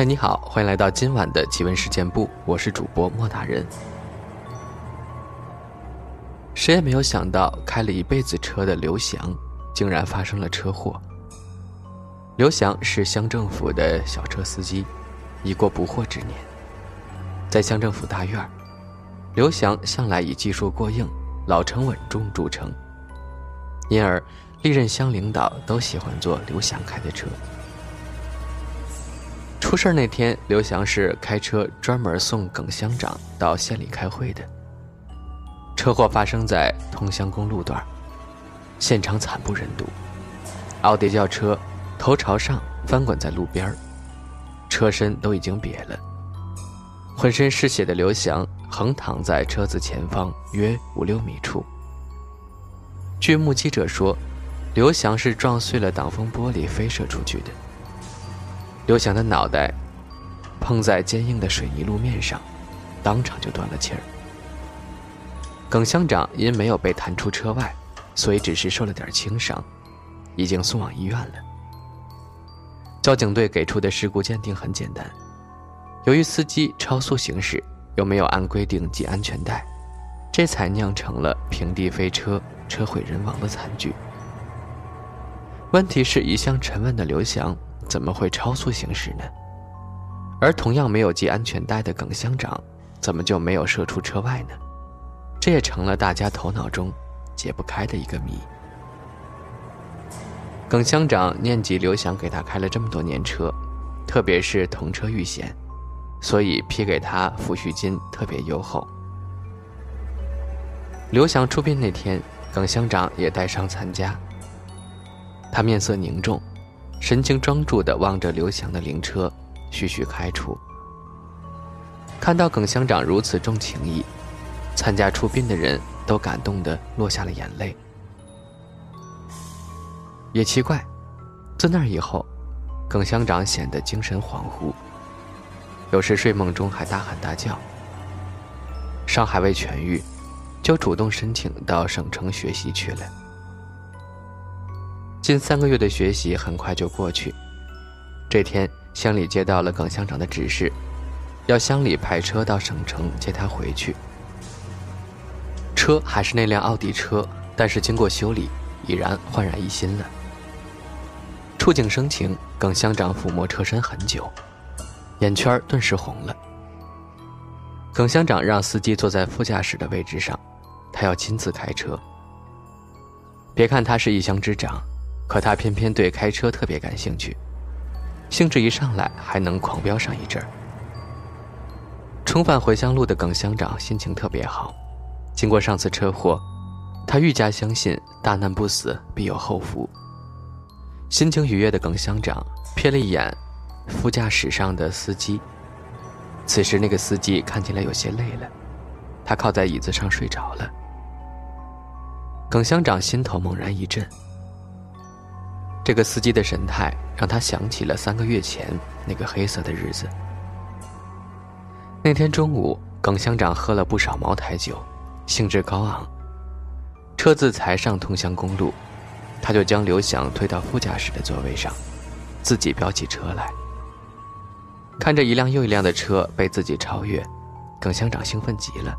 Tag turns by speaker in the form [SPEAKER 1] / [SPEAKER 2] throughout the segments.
[SPEAKER 1] 嗨，你好，欢迎来到今晚的奇闻事件部，我是主播莫大人。谁也没有想到，开了一辈子车的刘翔，竟然发生了车祸。刘翔是乡政府的小车司机，已过不惑之年。在乡政府大院，刘翔向来以技术过硬、老成稳重著称，因而历任乡领导都喜欢坐刘翔开的车。出事那天，刘翔是开车专门送耿乡长到县里开会的。车祸发生在通乡公路段，现场惨不忍睹，奥迪轿车头朝上翻滚在路边车身都已经瘪了。浑身是血的刘翔横躺在车子前方约五六米处。据目击者说，刘翔是撞碎了挡风玻璃飞射出去的。刘翔的脑袋碰在坚硬的水泥路面上，当场就断了气儿。耿乡长因没有被弹出车外，所以只是受了点轻伤，已经送往医院了。交警队给出的事故鉴定很简单，由于司机超速行驶，又没有按规定系安全带，这才酿成了平地飞车、车毁人亡的惨剧。问题是一向沉稳的刘翔。怎么会超速行驶呢？而同样没有系安全带的耿乡长，怎么就没有射出车外呢？这也成了大家头脑中解不开的一个谜。耿乡长念及刘翔给他开了这么多年车，特别是同车遇险，所以批给他抚恤金特别优厚。刘翔出殡那天，耿乡长也带伤参加。他面色凝重。神情庄重地望着刘翔的灵车，徐徐开出。看到耿乡长如此重情义，参加出殡的人都感动得落下了眼泪。也奇怪，自那以后，耿乡长显得精神恍惚，有时睡梦中还大喊大叫。伤还未痊愈，就主动申请到省城学习去了。近三个月的学习很快就过去。这天，乡里接到了耿乡长的指示，要乡里派车到省城接他回去。车还是那辆奥迪车，但是经过修理，已然焕然一新了。触景生情，耿乡长抚摸车身很久，眼圈顿时红了。耿乡长让司机坐在副驾驶的位置上，他要亲自开车。别看他是一乡之长。可他偏偏对开车特别感兴趣，兴致一上来还能狂飙上一阵儿。重返回乡路的耿乡长心情特别好，经过上次车祸，他愈加相信大难不死必有后福。心情愉悦的耿乡长瞥了一眼副驾驶上的司机，此时那个司机看起来有些累了，他靠在椅子上睡着了。耿乡长心头猛然一震。这个司机的神态让他想起了三个月前那个黑色的日子。那天中午，耿乡长喝了不少茅台酒，兴致高昂。车子才上通乡公路，他就将刘翔推到副驾驶的座位上，自己飙起车来。看着一辆又一辆的车被自己超越，耿乡长兴奋极了。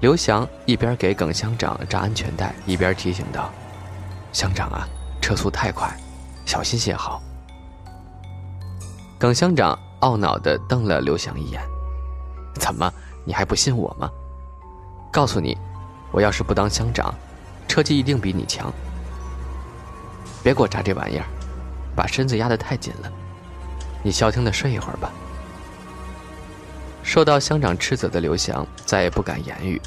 [SPEAKER 1] 刘翔一边给耿乡长扎安全带，一边提醒道：“乡长啊！”车速太快，小心些好。耿乡长懊恼地瞪了刘翔一眼：“怎么，你还不信我吗？告诉你，我要是不当乡长，车技一定比你强。别给我扎这玩意儿，把身子压得太紧了。你消停的睡一会儿吧。”受到乡长斥责的刘翔再也不敢言语。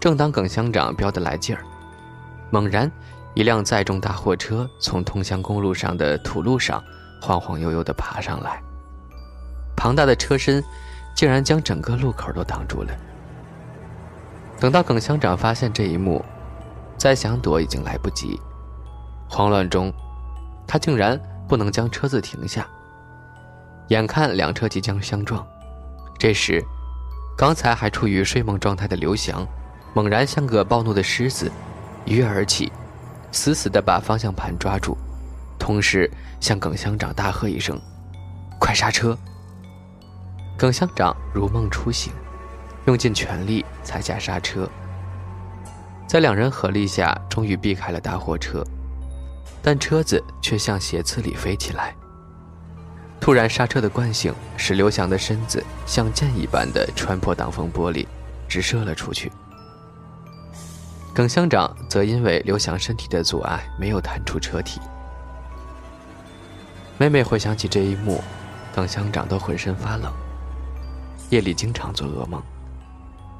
[SPEAKER 1] 正当耿乡长飙得来劲儿，猛然。一辆载重大货车从通乡公路上的土路上晃晃悠悠地爬上来，庞大的车身竟然将整个路口都挡住了。等到耿乡长发现这一幕，再想躲已经来不及。慌乱中，他竟然不能将车子停下。眼看两车即将相撞，这时，刚才还处于睡梦状态的刘翔，猛然像个暴怒的狮子，一跃而起，死死地把方向盘抓住，同时向耿乡长大喝一声：“快刹车！”耿乡长如梦初醒，用尽全力踩下刹车，在两人合力下，终于避开了大货车。但车子却向斜刺里飞起来。突然刹车的惯性使刘翔的身子像箭一般的穿破挡风玻璃，直射了出去。耿乡长则因为刘翔身体的阻碍，没有弹出车体。每每回想起这一幕，耿乡长都浑身发冷。夜里经常做噩梦，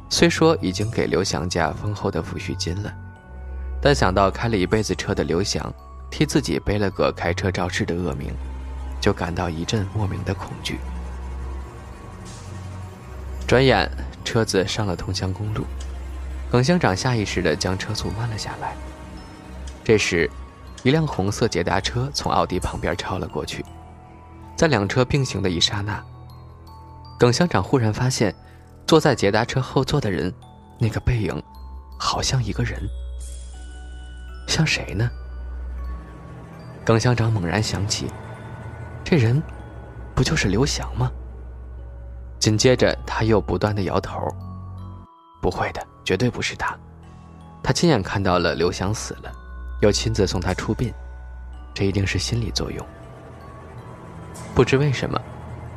[SPEAKER 1] 虽说已经给刘翔家丰厚的抚恤金了，但想到开了一辈子车的刘翔。替自己背了个开车肇事的恶名，就感到一阵莫名的恐惧。转眼，车子上了通乡公路，耿乡长下意识地将车速慢了下来。这时，一辆红色捷达车从奥迪旁边超了过去，在两车并行的一刹那，耿乡长忽然发现，坐在捷达车后座的人，那个背影，好像一个人，像谁呢？耿乡长猛然想起，这人不就是刘翔吗？紧接着他又不断的摇头，不会的，绝对不是他。他亲眼看到了刘翔死了，又亲自送他出殡，这一定是心理作用。不知为什么，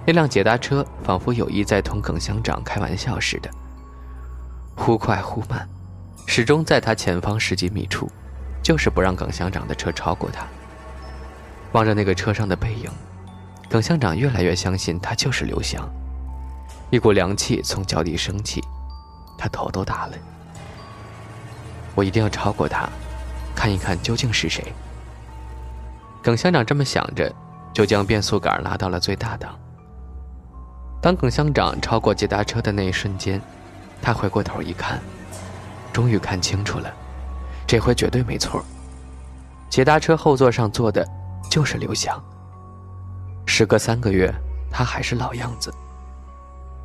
[SPEAKER 1] 那辆捷达车仿佛有意在同耿乡长开玩笑似的，忽快忽慢，始终在他前方十几米处，就是不让耿乡长的车超过他。望着那个车上的背影，耿乡长越来越相信他就是刘翔。一股凉气从脚底升起，他头都大了。我一定要超过他，看一看究竟是谁。耿乡长这么想着，就将变速杆拉到了最大档。当耿乡长超过捷达车的那一瞬间，他回过头一看，终于看清楚了，这回绝对没错。捷达车后座上坐的。就是刘翔。时隔三个月，他还是老样子，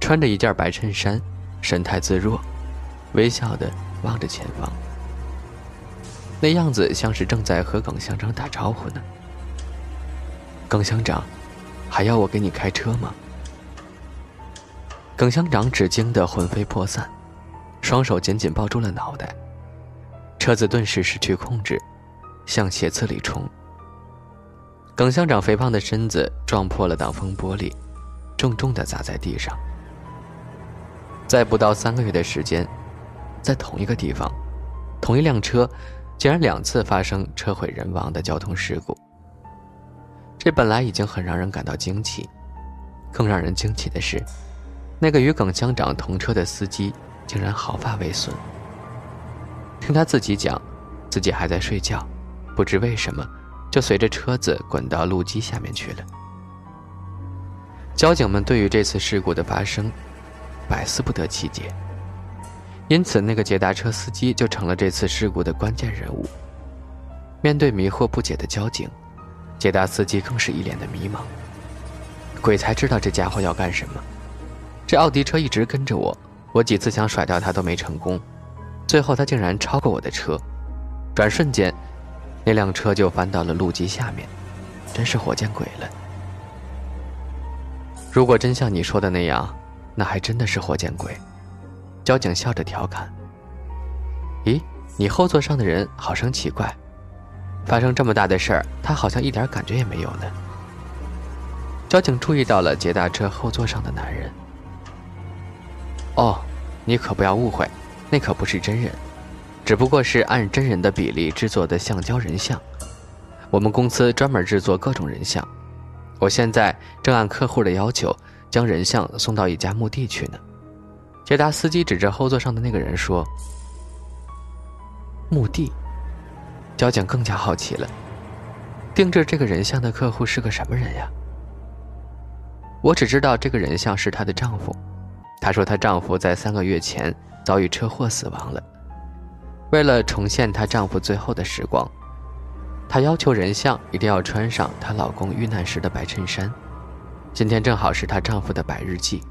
[SPEAKER 1] 穿着一件白衬衫，神态自若，微笑的望着前方。那样子像是正在和耿乡长打招呼呢。耿乡长，还要我给你开车吗？耿乡长只惊得魂飞魄散，双手紧紧抱住了脑袋，车子顿时失去控制，向斜刺里冲。耿乡长肥胖的身子撞破了挡风玻璃，重重的砸在地上。在不到三个月的时间，在同一个地方，同一辆车，竟然两次发生车毁人亡的交通事故。这本来已经很让人感到惊奇，更让人惊奇的是，那个与耿乡长同车的司机竟然毫发未损。听他自己讲，自己还在睡觉，不知为什么。就随着车子滚到路基下面去了。交警们对于这次事故的发生，百思不得其解。因此，那个捷达车司机就成了这次事故的关键人物。面对迷惑不解的交警，捷达司机更是一脸的迷茫。鬼才知道这家伙要干什么。这奥迪车一直跟着我，我几次想甩掉他都没成功，最后他竟然超过我的车，转瞬间。那辆车就翻到了路基下面，真是活见鬼了。如果真像你说的那样，那还真的是活见鬼。交警笑着调侃：“咦，你后座上的人好生奇怪，发生这么大的事儿，他好像一点感觉也没有呢。”交警注意到了捷达车后座上的男人。哦，你可不要误会，那可不是真人。只不过是按真人的比例制作的橡胶人像，我们公司专门制作各种人像，我现在正按客户的要求将人像送到一家墓地去呢。捷达司机指着后座上的那个人说：“墓地。”交警更加好奇了。定制这个人像的客户是个什么人呀？我只知道这个人像是她的丈夫。她说她丈夫在三个月前遭遇车祸死亡了。为了重现她丈夫最后的时光，她要求人像一定要穿上她老公遇难时的白衬衫。今天正好是她丈夫的百日祭，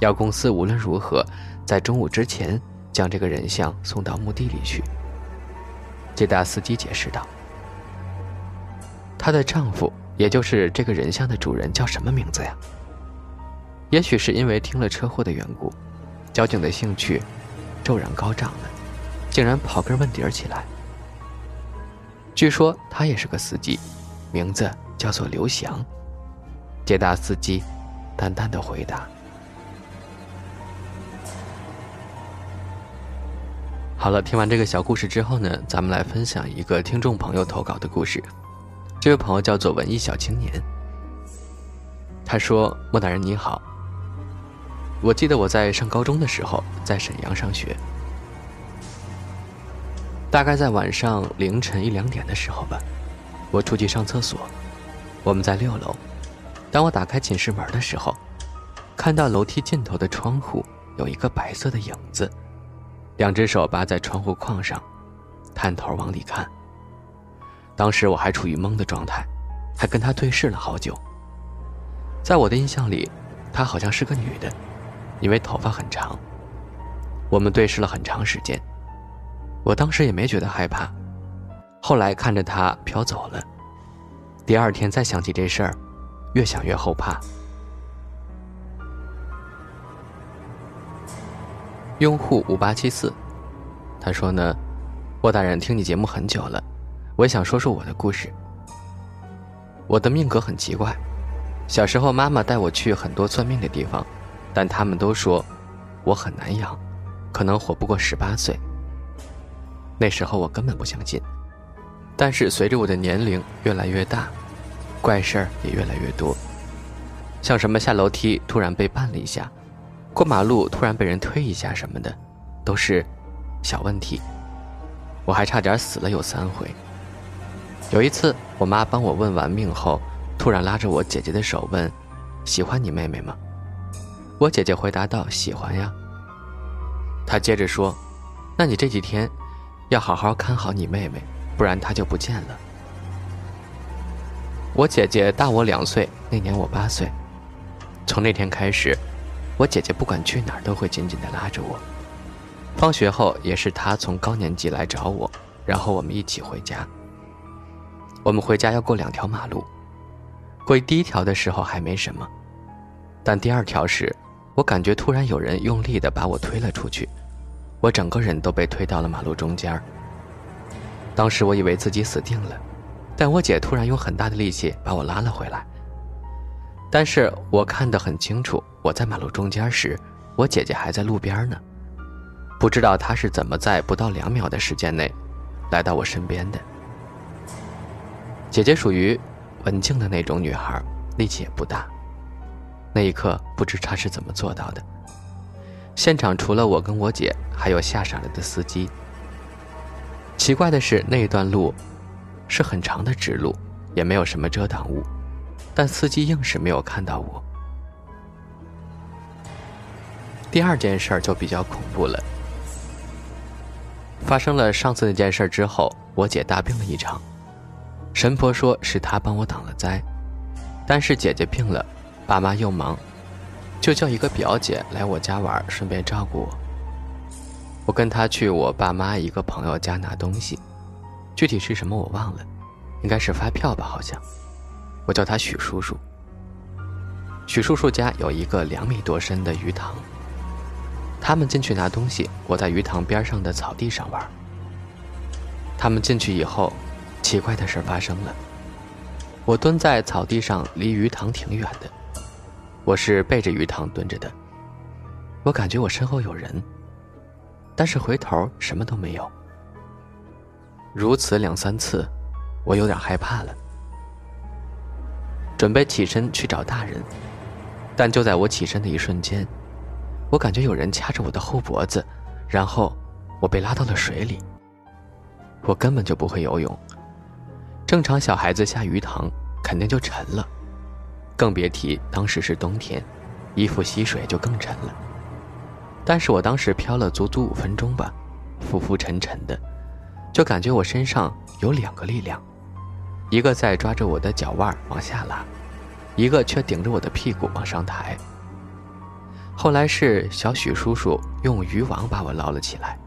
[SPEAKER 1] 要公司无论如何在中午之前将这个人像送到墓地里去。捷达司机解释道。她的丈夫，也就是这个人像的主人，叫什么名字呀？也许是因为听了车祸的缘故，交警的兴趣骤然高涨了，竟然刨根问底儿起来。据说他也是个司机，名字叫做刘翔。捷达司机淡淡的回答：“好了，听完这个小故事之后呢，咱们来分享一个听众朋友投稿的故事。”这位朋友叫做文艺小青年。他说：“莫大人你好，我记得我在上高中的时候在沈阳上学，大概在晚上凌晨一两点的时候吧，我出去上厕所，我们在六楼。当我打开寝室门的时候，看到楼梯尽头的窗户有一个白色的影子，两只手扒在窗户框上，探头往里看。”当时我还处于懵的状态，还跟她对视了好久。在我的印象里，她好像是个女的，因为头发很长。我们对视了很长时间，我当时也没觉得害怕。后来看着她飘走了，第二天再想起这事儿，越想越后怕。用户五八七四，他说呢，沃大人听你节目很久了。我想说说我的故事。我的命格很奇怪，小时候妈妈带我去很多算命的地方，但他们都说我很难养，可能活不过十八岁。那时候我根本不相信，但是随着我的年龄越来越大，怪事儿也越来越多，像什么下楼梯突然被绊了一下，过马路突然被人推一下什么的，都是小问题。我还差点死了有三回。有一次，我妈帮我问完命后，突然拉着我姐姐的手问：“喜欢你妹妹吗？”我姐姐回答道：“喜欢呀。”她接着说：“那你这几天要好好看好你妹妹，不然她就不见了。”我姐姐大我两岁，那年我八岁。从那天开始，我姐姐不管去哪儿都会紧紧地拉着我。放学后也是她从高年级来找我，然后我们一起回家。我们回家要过两条马路，过第一条的时候还没什么，但第二条时，我感觉突然有人用力的把我推了出去，我整个人都被推到了马路中间。当时我以为自己死定了，但我姐突然用很大的力气把我拉了回来。但是我看得很清楚，我在马路中间时，我姐姐还在路边呢，不知道她是怎么在不到两秒的时间内，来到我身边的。姐姐属于文静的那种女孩，力气也不大。那一刻，不知她是怎么做到的。现场除了我跟我姐，还有吓傻了的司机。奇怪的是，那一段路是很长的直路，也没有什么遮挡物，但司机硬是没有看到我。第二件事就比较恐怖了。发生了上次那件事之后，我姐大病了一场。神婆说是她帮我挡了灾，但是姐姐病了，爸妈又忙，就叫一个表姐来我家玩，顺便照顾我。我跟她去我爸妈一个朋友家拿东西，具体是什么我忘了，应该是发票吧，好像。我叫他许叔叔。许叔叔家有一个两米多深的鱼塘，他们进去拿东西，我在鱼塘边上的草地上玩。他们进去以后。奇怪的事发生了，我蹲在草地上，离鱼塘挺远的，我是背着鱼塘蹲着的。我感觉我身后有人，但是回头什么都没有。如此两三次，我有点害怕了，准备起身去找大人，但就在我起身的一瞬间，我感觉有人掐着我的后脖子，然后我被拉到了水里。我根本就不会游泳。正常小孩子下鱼塘肯定就沉了，更别提当时是冬天，衣服吸水就更沉了。但是我当时漂了足足五分钟吧，浮浮沉沉的，就感觉我身上有两个力量，一个在抓着我的脚腕往下拉，一个却顶着我的屁股往上抬。后来是小许叔叔用渔网把我捞了起来。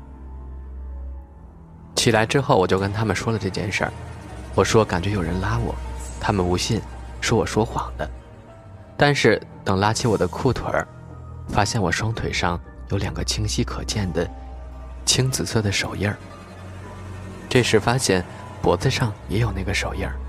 [SPEAKER 1] 起来之后，我就跟他们说了这件事儿。我说感觉有人拉我，他们不信，说我说谎的。但是等拉起我的裤腿儿，发现我双腿上有两个清晰可见的青紫色的手印儿。这时发现脖子上也有那个手印儿。